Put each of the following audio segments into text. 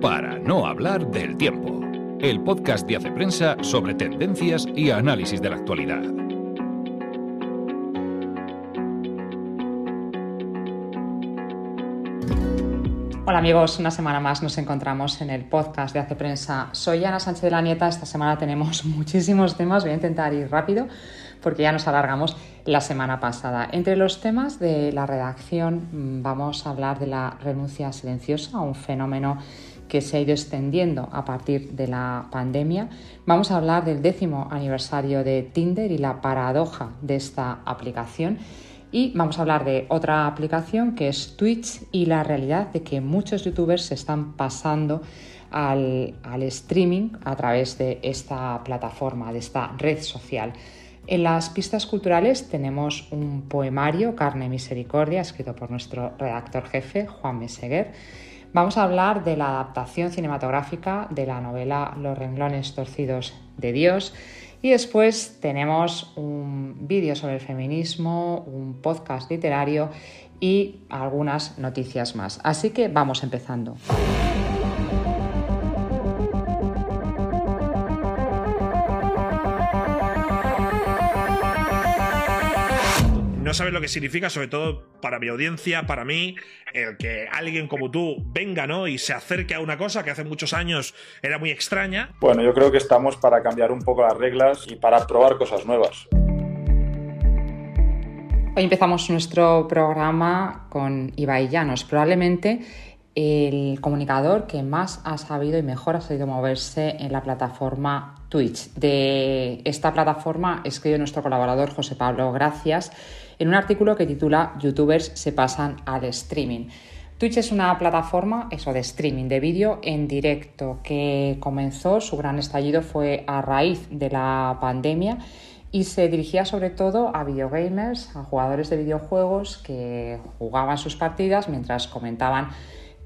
Para no hablar del tiempo, el podcast de Hace Prensa sobre tendencias y análisis de la actualidad. Hola amigos, una semana más nos encontramos en el podcast de Hace Prensa. Soy Ana Sánchez de la Nieta, esta semana tenemos muchísimos temas, voy a intentar ir rápido porque ya nos alargamos la semana pasada. Entre los temas de la redacción mm, vamos a hablar de la renuncia silenciosa, un fenómeno que se ha ido extendiendo a partir de la pandemia. Vamos a hablar del décimo aniversario de Tinder y la paradoja de esta aplicación. Y vamos a hablar de otra aplicación que es Twitch y la realidad de que muchos youtubers se están pasando al, al streaming a través de esta plataforma, de esta red social. En las pistas culturales tenemos un poemario, Carne y Misericordia, escrito por nuestro redactor jefe, Juan Meseguer. Vamos a hablar de la adaptación cinematográfica de la novela Los renglones torcidos de Dios. Y después tenemos un vídeo sobre el feminismo, un podcast literario y algunas noticias más. Así que vamos empezando. No sabes lo que significa, sobre todo para mi audiencia, para mí, el que alguien como tú venga, ¿no? Y se acerque a una cosa que hace muchos años era muy extraña. Bueno, yo creo que estamos para cambiar un poco las reglas y para probar cosas nuevas. Hoy empezamos nuestro programa con Ibai Llanos, probablemente el comunicador que más ha sabido y mejor ha sabido moverse en la plataforma Twitch. De esta plataforma escribe nuestro colaborador José Pablo Gracias en un artículo que titula Youtubers se pasan al streaming. Twitch es una plataforma eso de streaming de vídeo en directo que comenzó, su gran estallido fue a raíz de la pandemia y se dirigía sobre todo a videogamers, a jugadores de videojuegos que jugaban sus partidas mientras comentaban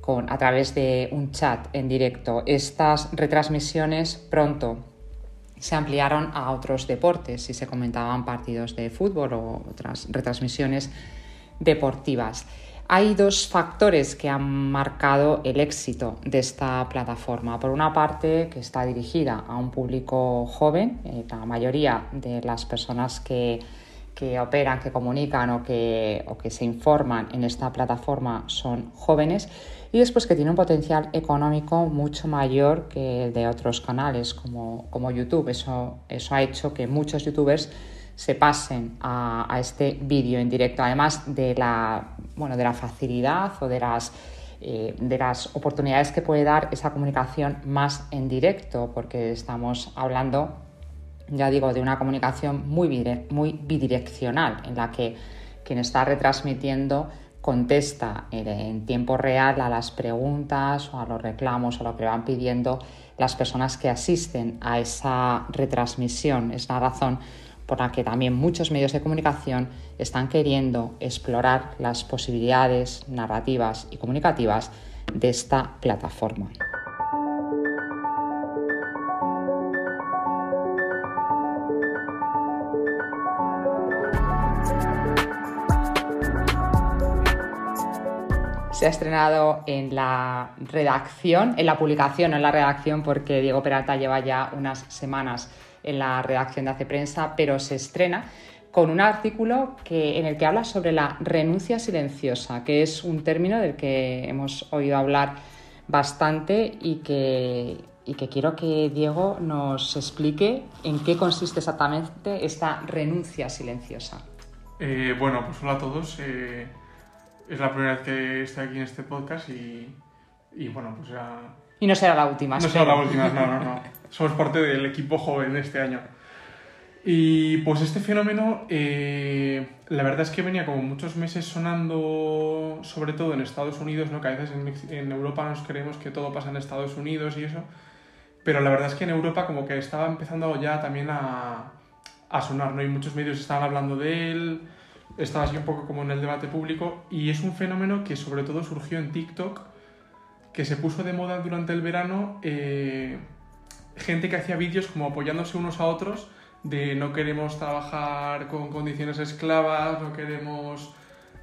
con, a través de un chat en directo. Estas retransmisiones pronto se ampliaron a otros deportes y se comentaban partidos de fútbol o otras retransmisiones deportivas. Hay dos factores que han marcado el éxito de esta plataforma. Por una parte, que está dirigida a un público joven, eh, la mayoría de las personas que, que operan, que comunican o que, o que se informan en esta plataforma son jóvenes y después que tiene un potencial económico mucho mayor que el de otros canales como, como YouTube. Eso, eso ha hecho que muchos youtubers se pasen a, a este vídeo en directo, además de la, bueno, de la facilidad o de las, eh, de las oportunidades que puede dar esa comunicación más en directo, porque estamos hablando, ya digo, de una comunicación muy, muy bidireccional, en la que quien está retransmitiendo contesta en tiempo real a las preguntas o a los reclamos o lo que van pidiendo las personas que asisten a esa retransmisión. Es la razón por la que también muchos medios de comunicación están queriendo explorar las posibilidades narrativas y comunicativas de esta plataforma. Se ha estrenado en la redacción, en la publicación, no en la redacción, porque Diego Peralta lleva ya unas semanas en la redacción de Hace Prensa, pero se estrena con un artículo que, en el que habla sobre la renuncia silenciosa, que es un término del que hemos oído hablar bastante y que, y que quiero que Diego nos explique en qué consiste exactamente esta renuncia silenciosa. Eh, bueno, pues hola a todos. Eh, es la primera vez que estoy aquí en este podcast y, y bueno, pues ya... Y no será la última. No será la última, no, no, no. Somos parte del equipo joven de este año. Y pues este fenómeno, eh, la verdad es que venía como muchos meses sonando, sobre todo en Estados Unidos, ¿no? que a veces en, en, Europa nos creemos que todo pasa en Estados Unidos y eso, pero la verdad es que en Europa como que estaba empezando ya también a, a sonar, ¿no? y muchos medios estaban hablando de él, estaba así un poco como en el debate público y es un fenómeno que sobre todo surgió en TikTok, que se puso de moda durante el verano, eh, gente que hacía vídeos como apoyándose unos a otros de no queremos trabajar con condiciones esclavas, no queremos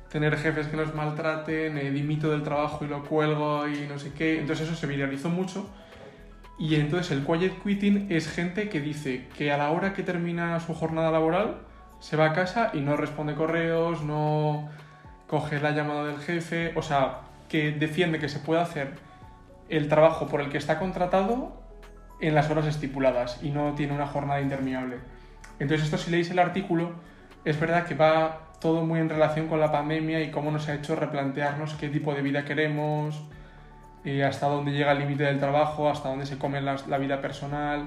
tener jefes que nos maltraten, eh, dimito del trabajo y lo cuelgo y no sé qué. Entonces eso se viralizó mucho. Y entonces el quiet quitting es gente que dice que a la hora que termina su jornada laboral se va a casa y no responde correos, no coge la llamada del jefe, o sea, que defiende que se puede hacer el trabajo por el que está contratado en las horas estipuladas y no tiene una jornada interminable. Entonces esto si leéis el artículo, es verdad que va todo muy en relación con la pandemia y cómo nos ha hecho replantearnos qué tipo de vida queremos, y hasta dónde llega el límite del trabajo, hasta dónde se come la, vida personal,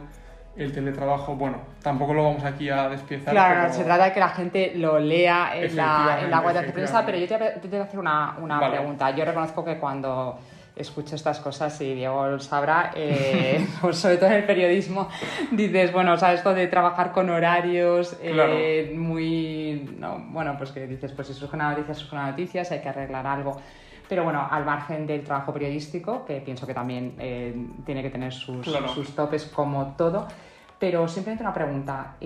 el teletrabajo. Bueno, tampoco lo vamos aquí a despiezar. Claro, se trata de que la gente lo lea en la, en la web de prensa, pero yo te, te voy a hacer una, una pregunta. Yo reconozco que cuando escucho estas cosas y Diego lo sabrá, eh, pues sobre todo en el periodismo, dices, bueno, o sea, esto de trabajar con horarios eh, muy, bueno, pues que dices, pues si surge una noticia, surge una noticia, si hay que arreglar algo. Pero bueno, al margen del trabajo periodístico, que pienso que también eh, tiene que tener sus, sus, topes como todo, pero simplemente una pregunta,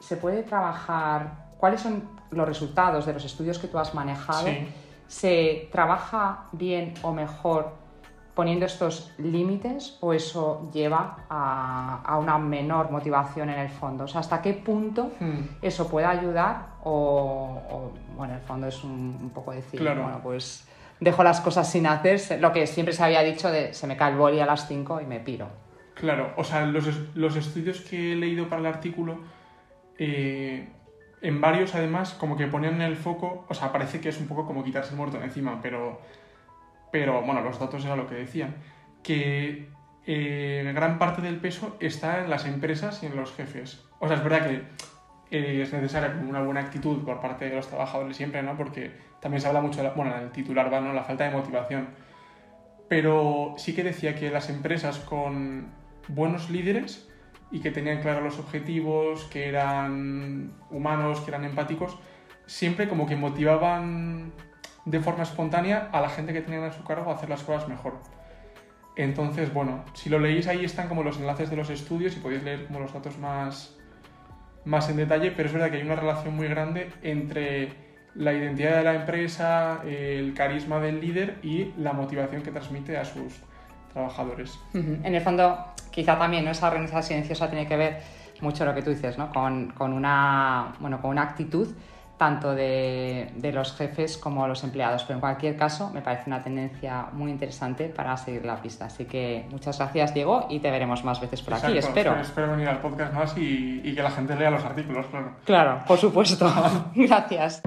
¿se puede trabajar, cuáles son los resultados de los estudios que tú has manejado? ¿Se trabaja bien o mejor poniendo estos límites o eso lleva a, una menor motivación en el fondo? O sea, ¿hasta qué punto hmm. eso puede ayudar o, bueno, en el fondo es un, poco decir, bueno, pues dejo las cosas sin hacer, lo que siempre se había dicho de se me cae el boli a las 5 y me piro. Claro, o sea, los, los estudios que he leído para el artículo, eh, en varios además, como que ponían el foco, o sea, parece que es un poco como quitarse el muerto encima, pero pero bueno, los datos era lo que decían, que eh, gran parte del peso está en las empresas y en los jefes. O sea, es verdad que eh, es necesaria una buena actitud por parte de los trabajadores siempre, ¿no? Porque también se habla mucho, de la, bueno, titular va, ¿no? La falta de motivación. Pero sí que decía que las empresas con buenos líderes y que tenían claros los objetivos, que eran humanos, que eran empáticos, siempre como que motivaban de forma espontánea a la gente que tenían a su cargo a hacer las cosas mejor. Entonces, bueno, si lo leéis ahí están como los enlaces de los estudios y podéis leer como los datos más, más en detalle, pero es verdad que hay una relación muy grande entre la identidad de la empresa, el carisma del líder y la motivación que transmite a sus trabajadores. En el fondo, quizá también ¿no? esa organización silenciosa tiene que ver mucho lo que tú dices, ¿no? con, con, una, bueno, con una actitud tanto de, los jefes como los empleados. Pero en cualquier caso, me parece una tendencia muy interesante para seguir la pista. Así que muchas gracias, Diego, y te veremos más veces por aquí, espero. Espero venir al podcast más y, y que la gente lea los artículos, claro. Claro, por supuesto. gracias.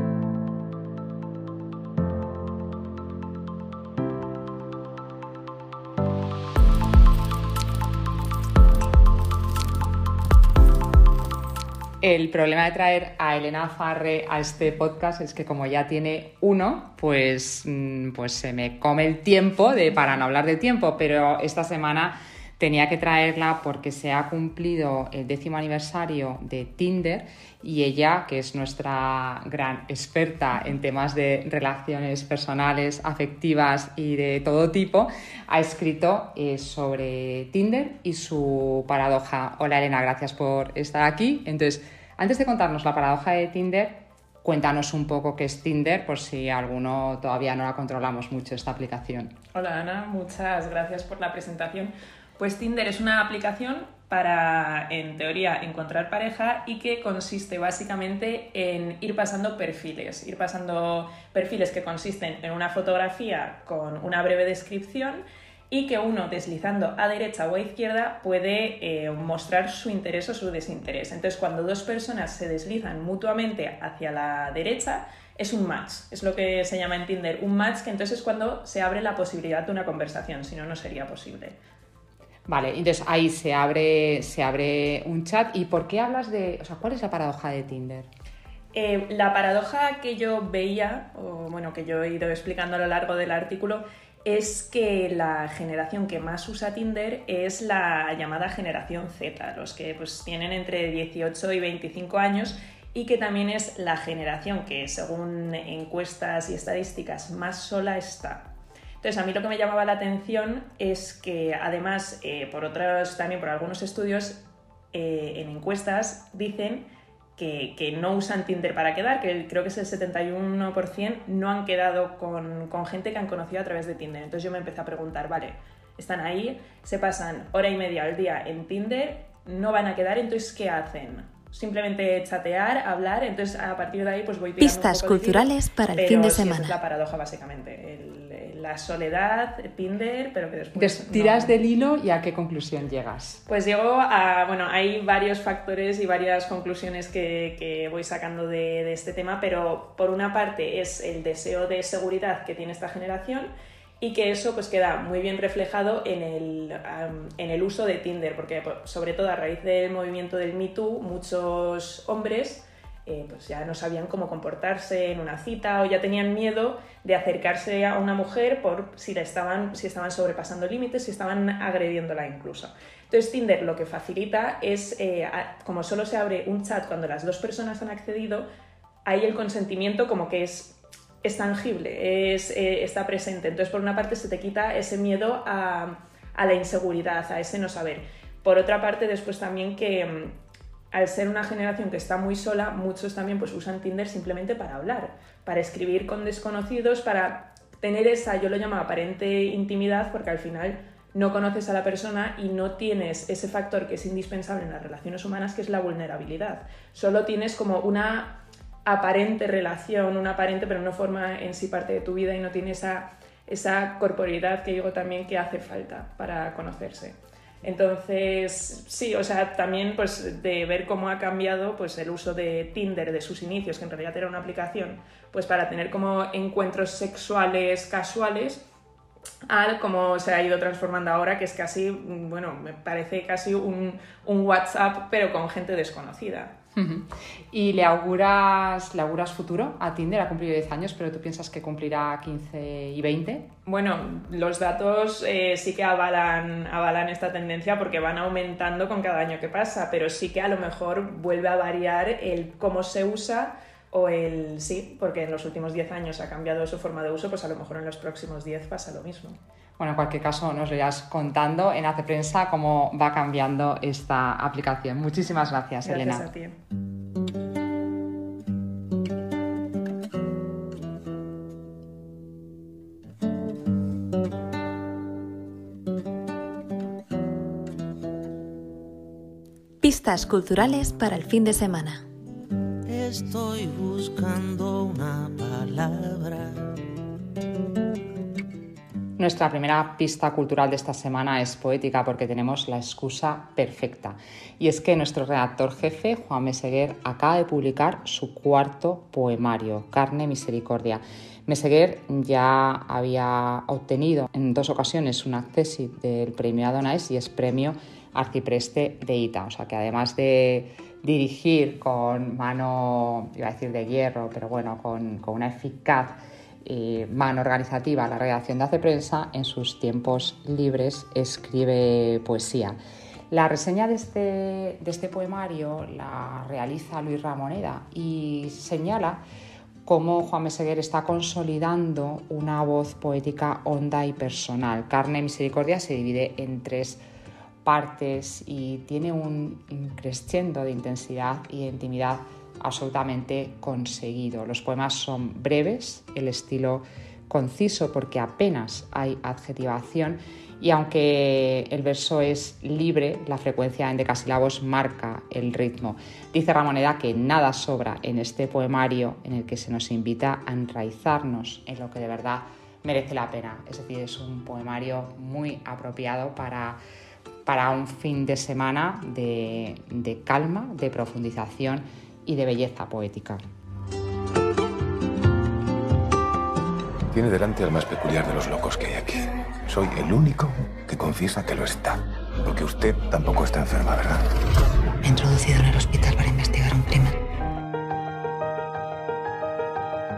El problema de traer a Elena Farre a este podcast es que como ya tiene uno, pues, mm, pues se me come el tiempo de, para no hablar de tiempo, pero esta semana tenía que traerla porque se ha cumplido el décimo aniversario de Tinder y ella, que es nuestra gran experta en temas de relaciones personales, afectivas y de todo tipo, ha escrito eh, sobre Tinder y su paradoja. Hola Elena, gracias por estar aquí. Entonces, antes de contarnos la paradoja de Tinder, cuéntanos un poco qué es Tinder, por si alguno todavía no la controlamos mucho esta aplicación. Hola Ana, muchas gracias por la presentación. Pues Tinder es una aplicación para, en teoría, encontrar pareja y que consiste básicamente en ir pasando perfiles, ir pasando perfiles que consisten en una fotografía con una breve descripción y que uno deslizando a derecha o a izquierda puede eh, mostrar su interés o su desinterés. Entonces, cuando dos personas se deslizan mutuamente hacia la derecha, es un match, es lo que se llama en Tinder un match, que entonces es cuando se abre la posibilidad de una conversación, si no, no sería posible. Vale, entonces ahí se abre, se abre un chat. ¿Y por qué hablas de, o sea, cuál es la paradoja de Tinder? Eh, la paradoja que yo veía, o bueno, que yo he ido explicando a lo largo del artículo, es que la generación que más usa Tinder es la llamada generación Z, los que pues, tienen entre 18 y 25 años y que también es la generación que según encuestas y estadísticas más sola está. Entonces, a mí lo que me llamaba la atención es que además, eh, por otros, también por algunos estudios, eh, en encuestas dicen que, no usan Tinder para quedar, que creo que es el 71%, no han quedado con, con, gente que han conocido a través de Tinder. Entonces yo me empecé a preguntar, vale, están ahí, se pasan hora y media al día en Tinder, no van a quedar, entonces ¿qué hacen? simplemente chatear, hablar, entonces a partir de ahí pues voy Pistas culturales para el fin de semana. es la paradoja básicamente, la soledad, Tinder, pero que después... tiras del hilo y a qué conclusión llegas? Pues llego a, bueno, hay varios factores y varias conclusiones que, que voy sacando de, de este tema, pero por una parte es el deseo de seguridad que tiene esta generación, y que eso pues queda muy bien reflejado en el, en el uso de Tinder, porque pues, sobre todo a raíz del movimiento del Me Too, muchos hombres eh, pues ya no sabían cómo comportarse en una cita o ya tenían miedo de acercarse a una mujer por si, la estaban, si estaban sobrepasando límites, si estaban agrediéndola incluso. Entonces Tinder lo que facilita es, eh, como solo se abre un chat cuando las dos personas han accedido, ahí el consentimiento como que es tangible, es, eh, está presente. Entonces, por una parte, se te quita ese miedo a, la inseguridad, a ese no saber. Por otra parte, después también que mm, al ser una generación que está muy sola, muchos también pues, usan Tinder simplemente para hablar, para escribir con desconocidos, para tener esa, yo lo llamo aparente intimidad, porque al final no conoces a la persona y no tienes ese factor que es indispensable en las relaciones humanas, que es la vulnerabilidad. Solo tienes como una aparente relación, una aparente, pero no forma en sí parte de tu vida y no tiene esa, esa que digo también que hace falta para conocerse. Entonces, sí, o sea, también pues de ver cómo ha cambiado pues el uso de Tinder de sus inicios, que en realidad era una aplicación, pues para tener como encuentros sexuales casuales, al cómo se ha ido transformando ahora, que es casi, bueno, me parece casi un WhatsApp, pero con gente desconocida. ¿Y le auguras, le auguras futuro a Tinder? Ha cumplido 10 años, pero tú piensas que cumplirá 15 y 20? Bueno, los datos eh, sí que avalan, avalan esta tendencia porque van aumentando con cada año que pasa, pero sí que a lo mejor vuelve a variar el cómo se usa o el sí, porque en los últimos 10 años ha cambiado su forma de uso, pues a lo mejor en los próximos 10 pasa lo mismo. Bueno, en cualquier caso nos lo irás contando en Hace Prensa cómo va cambiando esta aplicación. Muchísimas gracias, Elena. Gracias a ti. Pistas culturales para el fin de semana. Estoy buscando una palabra nuestra primera pista cultural de esta semana es poética porque tenemos la excusa perfecta. Y es que nuestro redactor jefe, Juan Meseguer, acaba de publicar su cuarto poemario, Carne Misericordia. Meseguer ya había obtenido en dos ocasiones un acceso del premio Adonais y es premio arcipreste de ITA. O sea que además de dirigir con mano, iba a decir de hierro, pero bueno, con, con una eficaz eh, mano organizativa la redacción de Hace Prensa, en sus tiempos libres escribe poesía. La reseña de este, de este poemario la realiza Luis Ramoneda y señala cómo Juan Meseguer está consolidando una voz poética honda y personal. Carne y Misericordia se divide en tres partes y tiene un crescendo de intensidad y de intimidad absolutamente conseguido. Los poemas son breves, el estilo conciso porque apenas hay adjetivación y aunque el verso es libre, la frecuencia en decasílabos marca el ritmo. Dice Ramoneda que nada sobra en este poemario en el que se nos invita a enraizarnos en lo que de verdad merece la pena. Es decir, es un poemario muy apropiado para, para un fin de semana de calma, de profundización y de belleza poética. Tiene delante al más peculiar de los locos que hay aquí. Soy el único que confiesa que lo está. Porque usted tampoco está enferma, ¿verdad? Me he introducido en el hospital para investigar un crimen.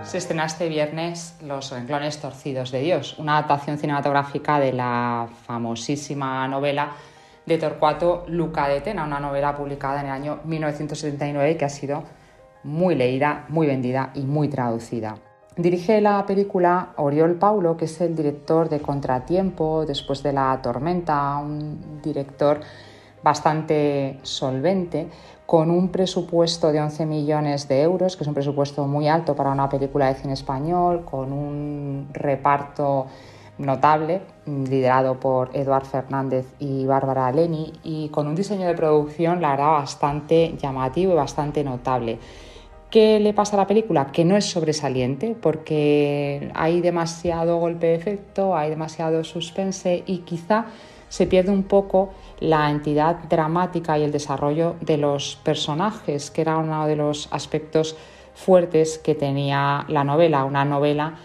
Se estrena este viernes Los renglones torcidos de Dios, una adaptación cinematográfica de la famosísima novela de Torcuato Luca de Tena, una novela publicada en el año 1979 que ha sido muy leída, muy vendida y muy traducida. Dirige la película Oriol Paulo, que es el director de Contratiempo, después de La Tormenta, un director bastante solvente, con un presupuesto de 11 millones de euros, que es un presupuesto muy alto para una película de cine español, con un reparto notable, liderado por Eduard Fernández y Bárbara Leni, y con un diseño de producción, la verdad, bastante llamativo y bastante notable. ¿Qué le pasa a la película? Que no es sobresaliente porque hay demasiado golpe de efecto, hay demasiado suspense y quizá se pierde un poco la entidad dramática y el desarrollo de los personajes, que era uno de los aspectos fuertes que tenía la novela, una novela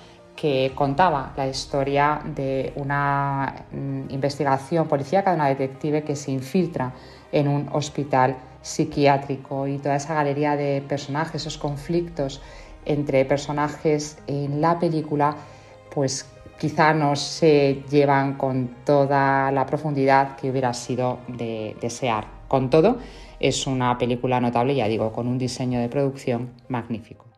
que contaba la historia de una mm, investigación policíaca, de una detective que se infiltra en un hospital psiquiátrico y toda esa galería de personajes, esos conflictos entre personajes en la película, pues quizá no se llevan con toda la profundidad que hubiera sido de desear. Con todo, es una película notable, ya digo, con un diseño de producción magnífico.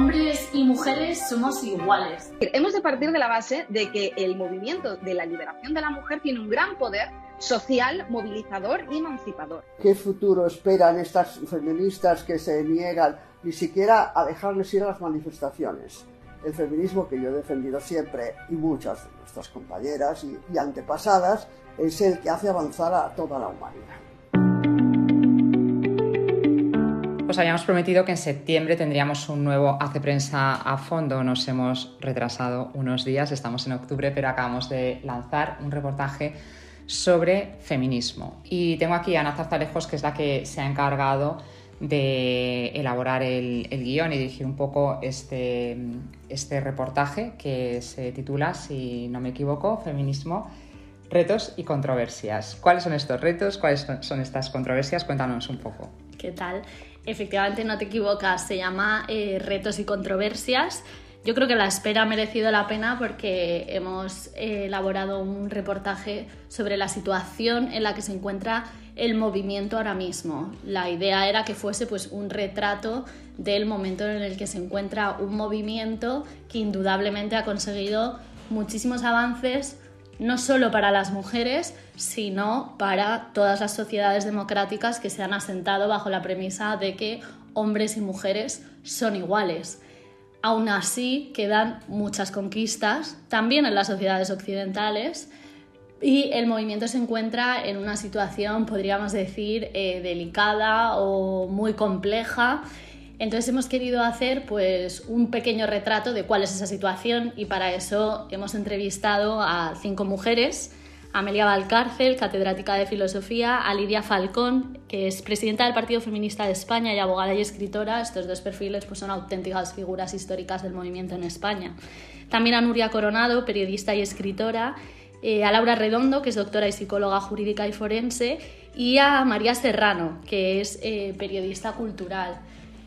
Hombres y mujeres somos iguales. Hemos de partir de la base de que el movimiento de la liberación de la mujer tiene un gran poder social, movilizador y emancipador. ¿Qué futuro esperan estas feministas que se niegan ni siquiera a dejarles ir a las manifestaciones? El feminismo que yo he defendido siempre y muchas de nuestras compañeras y, y antepasadas es el que hace avanzar a toda la humanidad. Os habíamos prometido que en septiembre tendríamos un nuevo Hace Prensa a fondo. Nos hemos retrasado unos días, estamos en octubre, pero acabamos de lanzar un reportaje sobre feminismo. Y tengo aquí a Ana Zarzalejos, que es la que se ha encargado de elaborar el, guion y dirigir un poco este, este reportaje que se titula, si no me equivoco, Feminismo, retos y controversias. ¿Cuáles son estos retos? ¿Cuáles son estas controversias? Cuéntanos un poco. ¿Qué tal? Efectivamente, no te equivocas, se llama eh, Retos y Controversias. Yo creo que la espera ha merecido la pena porque hemos eh, elaborado un reportaje sobre la situación en la que se encuentra el movimiento ahora mismo. La idea era que fuese pues, un retrato del momento en el que se encuentra un movimiento que indudablemente ha conseguido muchísimos avances, no solo para las mujeres, sino para todas las sociedades democráticas que se han asentado bajo la premisa de que hombres y mujeres son iguales. Aún así, quedan muchas conquistas, también en las sociedades occidentales, y el movimiento se encuentra en una situación, podríamos decir, eh, delicada o muy compleja entonces hemos querido hacer pues un pequeño retrato de cuál es esa situación y para eso hemos entrevistado a cinco mujeres, Amelia Valcárcel, catedrática de filosofía, a Lidia Falcón, que es presidenta del Partido Feminista de España y abogada y escritora. Estos dos perfiles pues, son auténticas figuras históricas del movimiento en España. También a Nuria Coronado, periodista y escritora, eh, a Laura Redondo, que es doctora y psicóloga jurídica y forense, y a María Serrano, que es eh, periodista cultural.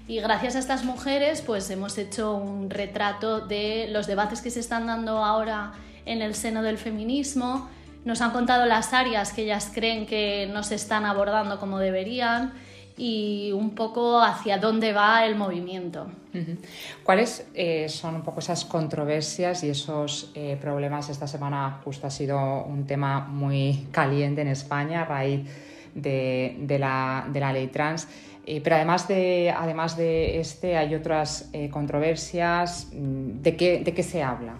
Y gracias a estas mujeres, pues hemos hecho un retrato de los debates que se están dando ahora en el seno del feminismo. Nos han contado las áreas que ellas creen que no se están abordando como deberían y un poco hacia dónde va el movimiento. ¿Cuáles eh, son un poco esas controversias y esos eh, problemas? Esta semana justo ha sido un tema muy caliente en España a raíz de, de, la, de la ley trans. Eh, pero además de, además de este hay otras eh, controversias. Mm, ¿De qué, ¿De qué se habla?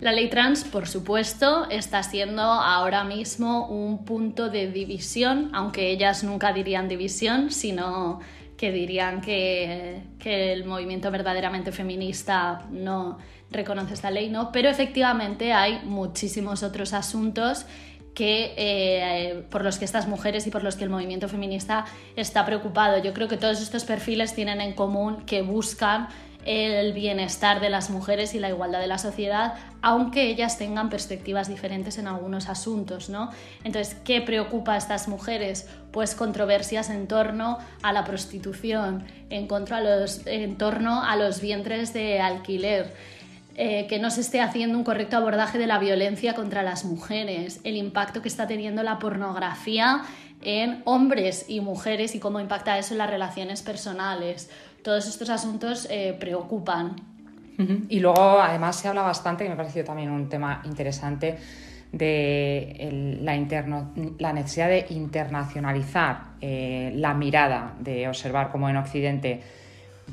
La ley trans, por supuesto, está siendo ahora mismo un punto de división, aunque ellas nunca dirían división, sino que dirían que, que el movimiento verdaderamente feminista no reconoce esta ley, ¿no? Pero efectivamente hay muchísimos otros asuntos que, eh, por los que estas mujeres y por los que el movimiento feminista está preocupado. Yo creo que todos estos perfiles tienen en común que buscan el bienestar de las mujeres y la igualdad de la sociedad, aunque ellas tengan perspectivas diferentes en algunos asuntos, ¿no? Entonces, ¿qué preocupa a estas mujeres? Pues controversias en torno a la prostitución, en, contra los, en torno a los vientres de alquiler, eh, que no se esté haciendo un correcto abordaje de la violencia contra las mujeres, el impacto que está teniendo la pornografía en hombres y mujeres y cómo impacta eso en las relaciones personales. Todos estos asuntos eh, preocupan. Y luego, además, se habla bastante, que me ha parecido también un tema interesante, de la, necesidad de internacionalizar eh, la mirada, de observar cómo en Occidente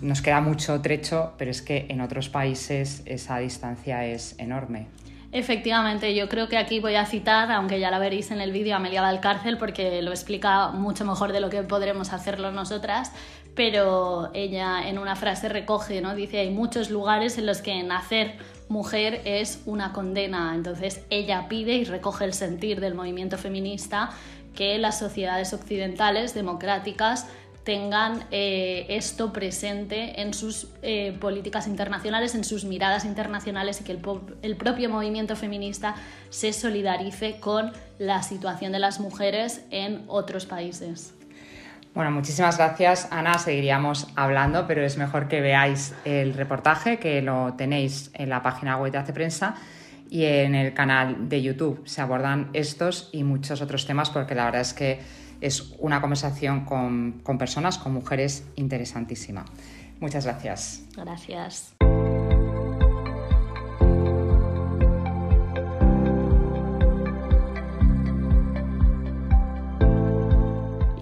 nos queda mucho trecho, pero es que en otros países esa distancia es enorme. Efectivamente, yo creo que aquí voy a citar, aunque ya la veréis en el vídeo, a Amelia Valcárcel, porque lo explica mucho mejor de lo que podremos hacerlo nosotras, pero ella en una frase recoge, ¿no? Dice, hay muchos lugares en los que nacer mujer es una condena. Entonces ella pide y recoge el sentir del movimiento feminista que las sociedades occidentales democráticas tengan eh, esto presente en sus eh, políticas internacionales, en sus miradas internacionales y que el, propio movimiento feminista se solidarice con la situación de las mujeres en otros países. Bueno, muchísimas gracias, Ana. Seguiríamos hablando, pero es mejor que veáis el reportaje, que lo tenéis en la página web de Hace Prensa y en el canal de YouTube. Se abordan estos y muchos otros temas porque la verdad es que es una conversación con, personas, con mujeres interesantísima. Muchas gracias. Gracias.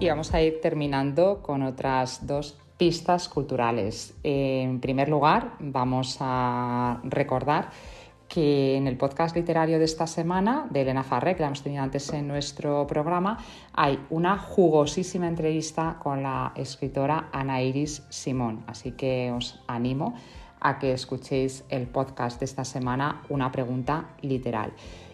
Y vamos a ir terminando con otras dos pistas culturales. En primer lugar, vamos a recordar que en el podcast literario de esta semana de Elena Farré, que la hemos tenido antes en nuestro programa, hay una jugosísima entrevista con la escritora Ana Iris Simón. Así que os animo a que escuchéis el podcast de esta semana, Una pregunta literal.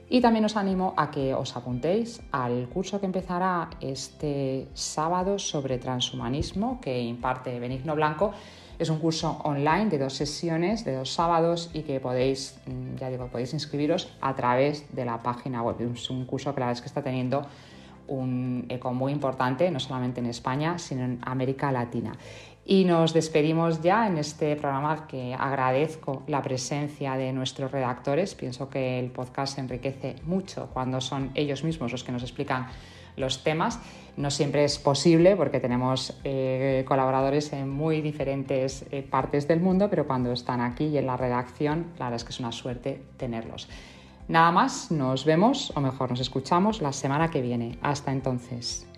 Y también os animo a que os apuntéis al curso que empezará este sábado sobre transhumanismo que imparte Benigno Blanco es un curso online de dos sesiones, de dos sábados y que podéis, mm, ya digo, podéis inscribiros a través de la página web. Es un curso que la verdad es que está teniendo un eco muy importante, no solamente en España, sino en América Latina. Y nos despedimos ya en este programa que agradezco la presencia de nuestros redactores. Pienso que el podcast se enriquece mucho cuando son ellos mismos los que nos explican los temas. No siempre es posible porque tenemos eh, colaboradores en muy diferentes eh, partes del mundo, pero cuando están aquí y en la redacción, la verdad es que es una suerte tenerlos. Nada más, nos vemos, o mejor, nos escuchamos la semana que viene. Hasta entonces.